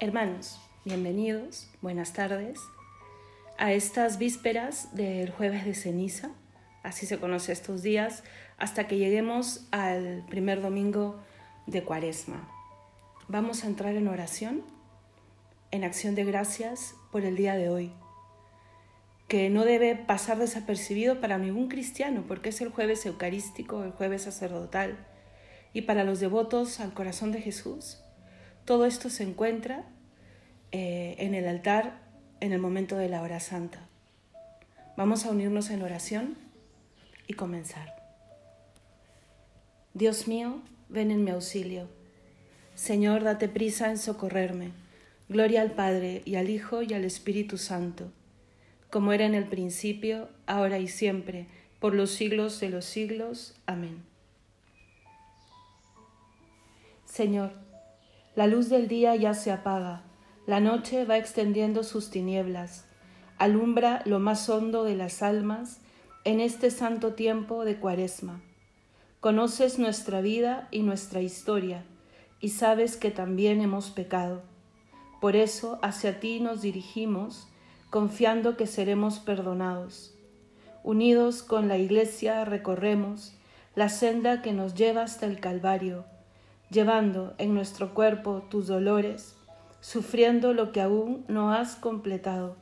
Hermanos, bienvenidos, buenas tardes a estas vísperas del jueves de ceniza, así se conoce estos días, hasta que lleguemos al primer domingo de Cuaresma. Vamos a entrar en oración, en acción de gracias por el día de hoy, que no debe pasar desapercibido para ningún cristiano, porque es el jueves eucarístico, el jueves sacerdotal, y para los devotos al corazón de Jesús. Todo esto se encuentra eh, en el altar en el momento de la hora santa. Vamos a unirnos en oración y comenzar. Dios mío, ven en mi auxilio. Señor, date prisa en socorrerme. Gloria al Padre y al Hijo y al Espíritu Santo, como era en el principio, ahora y siempre, por los siglos de los siglos. Amén. Señor, la luz del día ya se apaga, la noche va extendiendo sus tinieblas, alumbra lo más hondo de las almas en este santo tiempo de Cuaresma. Conoces nuestra vida y nuestra historia, y sabes que también hemos pecado. Por eso hacia ti nos dirigimos, confiando que seremos perdonados. Unidos con la Iglesia recorremos la senda que nos lleva hasta el Calvario, llevando en nuestro cuerpo tus dolores, sufriendo lo que aún no has completado.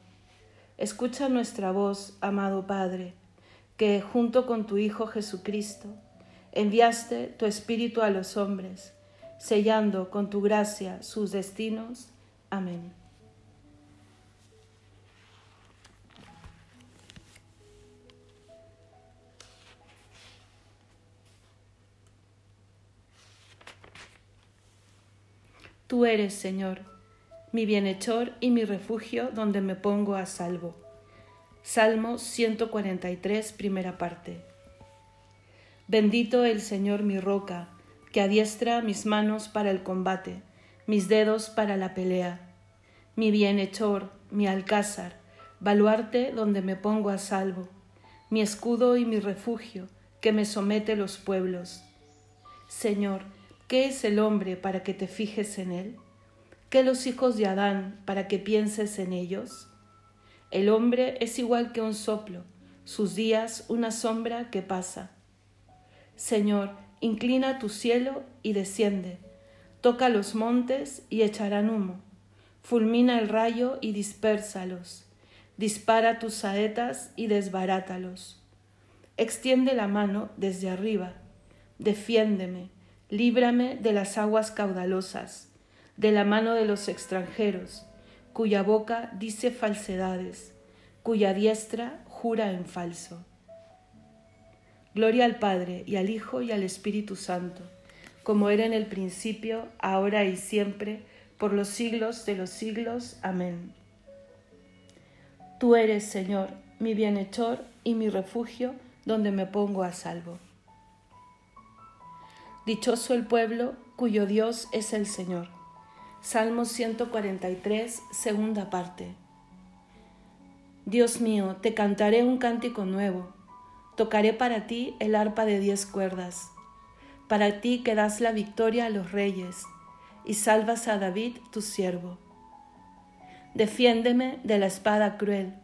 Escucha nuestra voz, amado Padre, que junto con tu Hijo Jesucristo enviaste tu Espíritu a los hombres sellando con tu gracia sus destinos. Amén. Tú eres, Señor, mi bienhechor y mi refugio donde me pongo a salvo. Salmo 143, primera parte. Bendito el Señor mi roca que adiestra mis manos para el combate, mis dedos para la pelea, mi bienhechor, mi alcázar, baluarte donde me pongo a salvo, mi escudo y mi refugio, que me somete los pueblos. Señor, ¿qué es el hombre para que te fijes en él? ¿Qué los hijos de Adán para que pienses en ellos? El hombre es igual que un soplo, sus días una sombra que pasa. Señor, inclina tu cielo y desciende, toca los montes y echarán humo, fulmina el rayo y dispérsalos, dispara tus saetas y desbarátalos. Extiende la mano desde arriba, defiéndeme, líbrame de las aguas caudalosas, de la mano de los extranjeros, cuya boca dice falsedades, cuya diestra jura en falso. Gloria al Padre y al Hijo y al Espíritu Santo, como era en el principio, ahora y siempre, por los siglos de los siglos. Amén. Tú eres, Señor, mi bienhechor y mi refugio, donde me pongo a salvo. Dichoso el pueblo cuyo Dios es el Señor. Salmo 143, segunda parte. Dios mío, te cantaré un cántico nuevo Tocaré para ti el arpa de diez cuerdas, para ti que das la victoria a los reyes y salvas a David tu siervo. Defiéndeme de la espada cruel,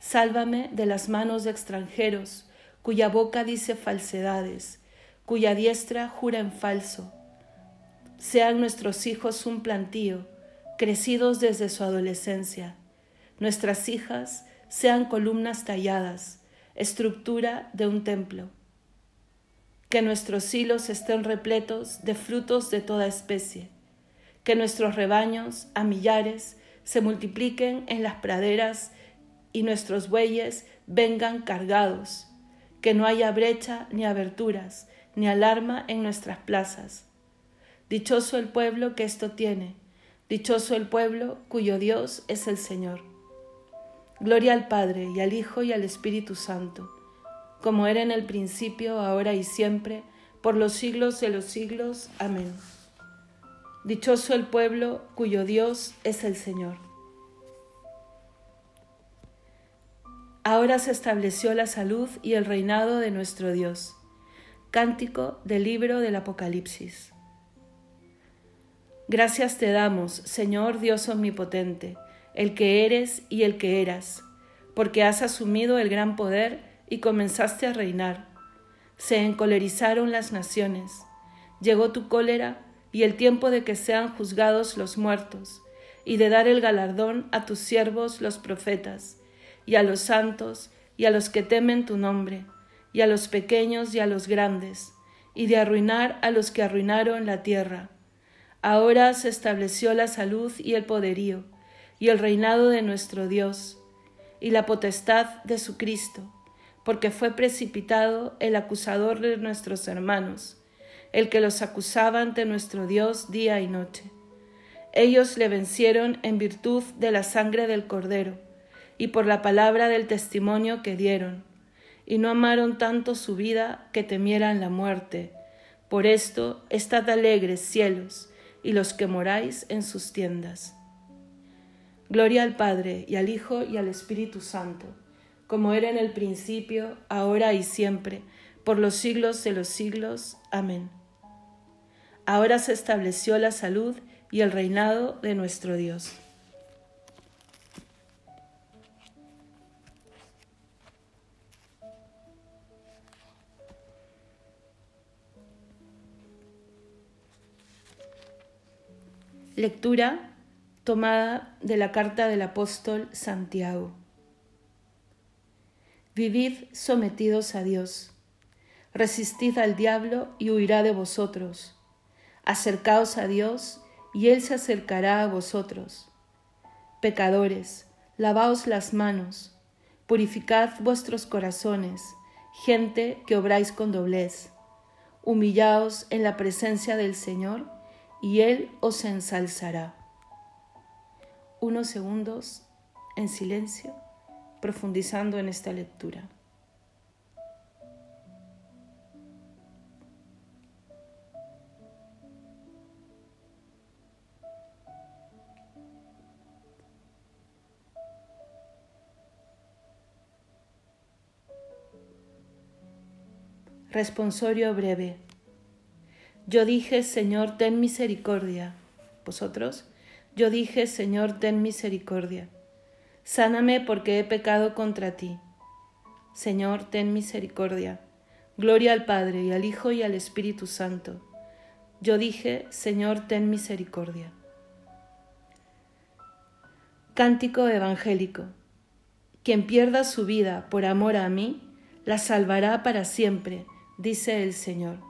sálvame de las manos de extranjeros, cuya boca dice falsedades, cuya diestra jura en falso. Sean nuestros hijos un plantío, crecidos desde su adolescencia, nuestras hijas sean columnas talladas, estructura de un templo. Que nuestros hilos estén repletos de frutos de toda especie, que nuestros rebaños a millares se multipliquen en las praderas y nuestros bueyes vengan cargados, que no haya brecha ni aberturas, ni alarma en nuestras plazas. Dichoso el pueblo que esto tiene, dichoso el pueblo cuyo Dios es el Señor. Gloria al Padre y al Hijo y al Espíritu Santo, como era en el principio, ahora y siempre, por los siglos de los siglos. Amén. Dichoso el pueblo cuyo Dios es el Señor. Ahora se estableció la salud y el reinado de nuestro Dios. Cántico del libro del Apocalipsis. Gracias te damos, Señor Dios omnipotente, el que eres y el que eras, porque has asumido el gran poder y comenzaste a reinar. Se encolerizaron las naciones, llegó tu cólera y el tiempo de que sean juzgados los muertos, y de dar el galardón a tus siervos los profetas, y a los santos, y a los que temen tu nombre, y a los pequeños y a los grandes, y de arruinar a los que arruinaron la tierra. Ahora se estableció la salud y el poderío, y el reinado de nuestro Dios, y la potestad de su Cristo, porque fue precipitado el acusador de nuestros hermanos, el que los acusaba ante nuestro Dios día y noche. Ellos le vencieron en virtud de la sangre del Cordero y por la palabra del testimonio que dieron, y no amaron tanto su vida que temieran la muerte. Por esto, estad alegres, cielos, y los que moráis en sus tiendas. Gloria al Padre, y al Hijo, y al Espíritu Santo, como era en el principio, ahora y siempre, por los siglos de los siglos. Amén. Ahora se estableció la salud y el reinado de nuestro Dios. Lectura tomada de la carta del apóstol Santiago. Vivid sometidos a Dios, resistid al diablo y huirá de vosotros Acercaos a Dios, y Él se acercará a vosotros. Pecadores, lavaos las manos, purificad vuestros corazones, gente que obráis con doblez. Humillaos en la presencia del Señor, y Él os ensalzará. Unos segundos en silencio, profundizando en esta lectura. Responsorio breve. Yo dije, Señor, ten misericordia. ¿Vosotros? Yo dije, Señor, ten misericordia. Sáname porque he pecado contra ti. Señor, ten misericordia. Gloria al Padre y al Hijo y al Espíritu Santo. Yo dije, Señor, ten misericordia. Cántico evangélico. Quien pierda su vida por amor a mí, la salvará para siempre dice el Señor.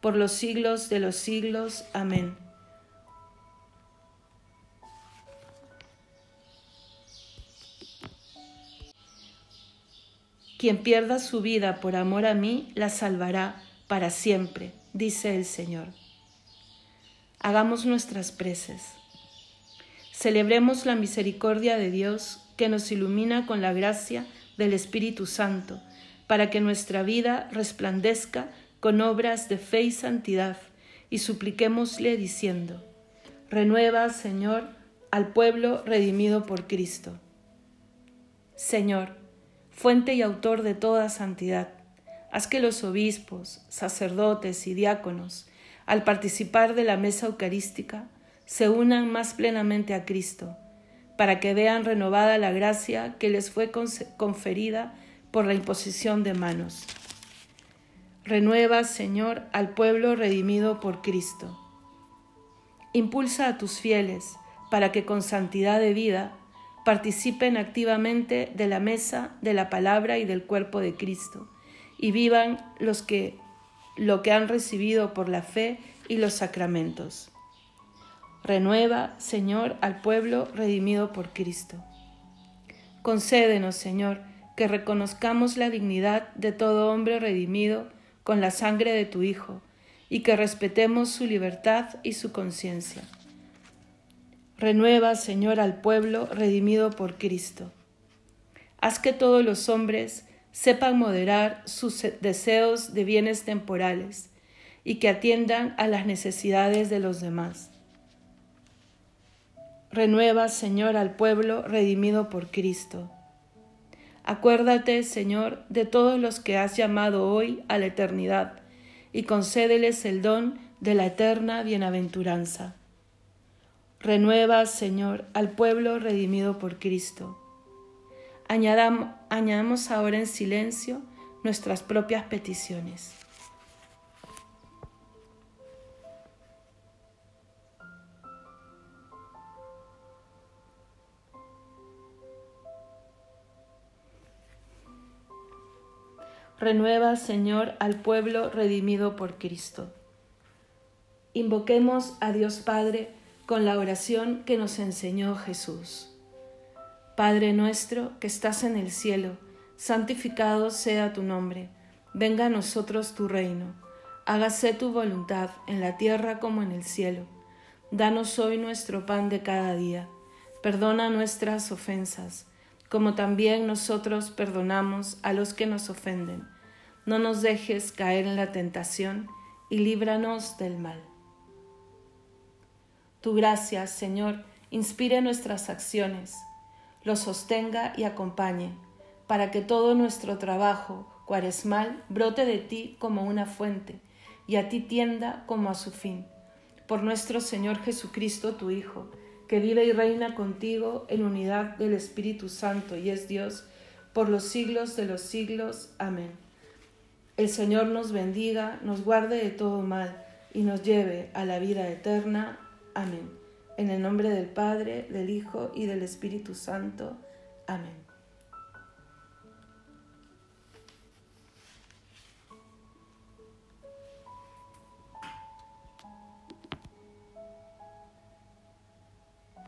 por los siglos de los siglos. Amén. Quien pierda su vida por amor a mí, la salvará para siempre, dice el Señor. Hagamos nuestras preces. Celebremos la misericordia de Dios que nos ilumina con la gracia del Espíritu Santo para que nuestra vida resplandezca con obras de fe y santidad, y supliquémosle diciendo, Renueva, Señor, al pueblo redimido por Cristo. Señor, fuente y autor de toda santidad, haz que los obispos, sacerdotes y diáconos, al participar de la mesa eucarística, se unan más plenamente a Cristo, para que vean renovada la gracia que les fue conferida por la imposición de manos. Renueva, Señor, al pueblo redimido por Cristo. Impulsa a tus fieles para que con santidad de vida participen activamente de la mesa, de la palabra y del cuerpo de Cristo, y vivan los que, lo que han recibido por la fe y los sacramentos. Renueva, Señor, al pueblo redimido por Cristo. Concédenos, Señor, que reconozcamos la dignidad de todo hombre redimido con la sangre de tu Hijo, y que respetemos su libertad y su conciencia. Renueva, Señor, al pueblo redimido por Cristo. Haz que todos los hombres sepan moderar sus deseos de bienes temporales y que atiendan a las necesidades de los demás. Renueva, Señor, al pueblo redimido por Cristo. Acuérdate, Señor, de todos los que has llamado hoy a la eternidad, y concédeles el don de la eterna bienaventuranza. Renueva, Señor, al pueblo redimido por Cristo. añadamos ahora en silencio nuestras propias peticiones. Renueva, Señor, al pueblo redimido por Cristo. Invoquemos a Dios Padre con la oración que nos enseñó Jesús. Padre nuestro que estás en el cielo, santificado sea tu nombre, venga a nosotros tu reino, hágase tu voluntad en la tierra como en el cielo. Danos hoy nuestro pan de cada día, perdona nuestras ofensas como también nosotros perdonamos a los que nos ofenden. No nos dejes caer en la tentación y líbranos del mal. Tu gracia, Señor, inspire nuestras acciones, los sostenga y acompañe, para que todo nuestro trabajo cuaresmal brote de ti como una fuente y a ti tienda como a su fin. Por nuestro Señor Jesucristo, tu Hijo, que vive y reina contigo en unidad del Espíritu Santo y es Dios por los siglos de los siglos. Amén. El Señor nos bendiga, nos guarde de todo mal y nos lleve a la vida eterna. Amén. En el nombre del Padre, del Hijo y del Espíritu Santo. Amén.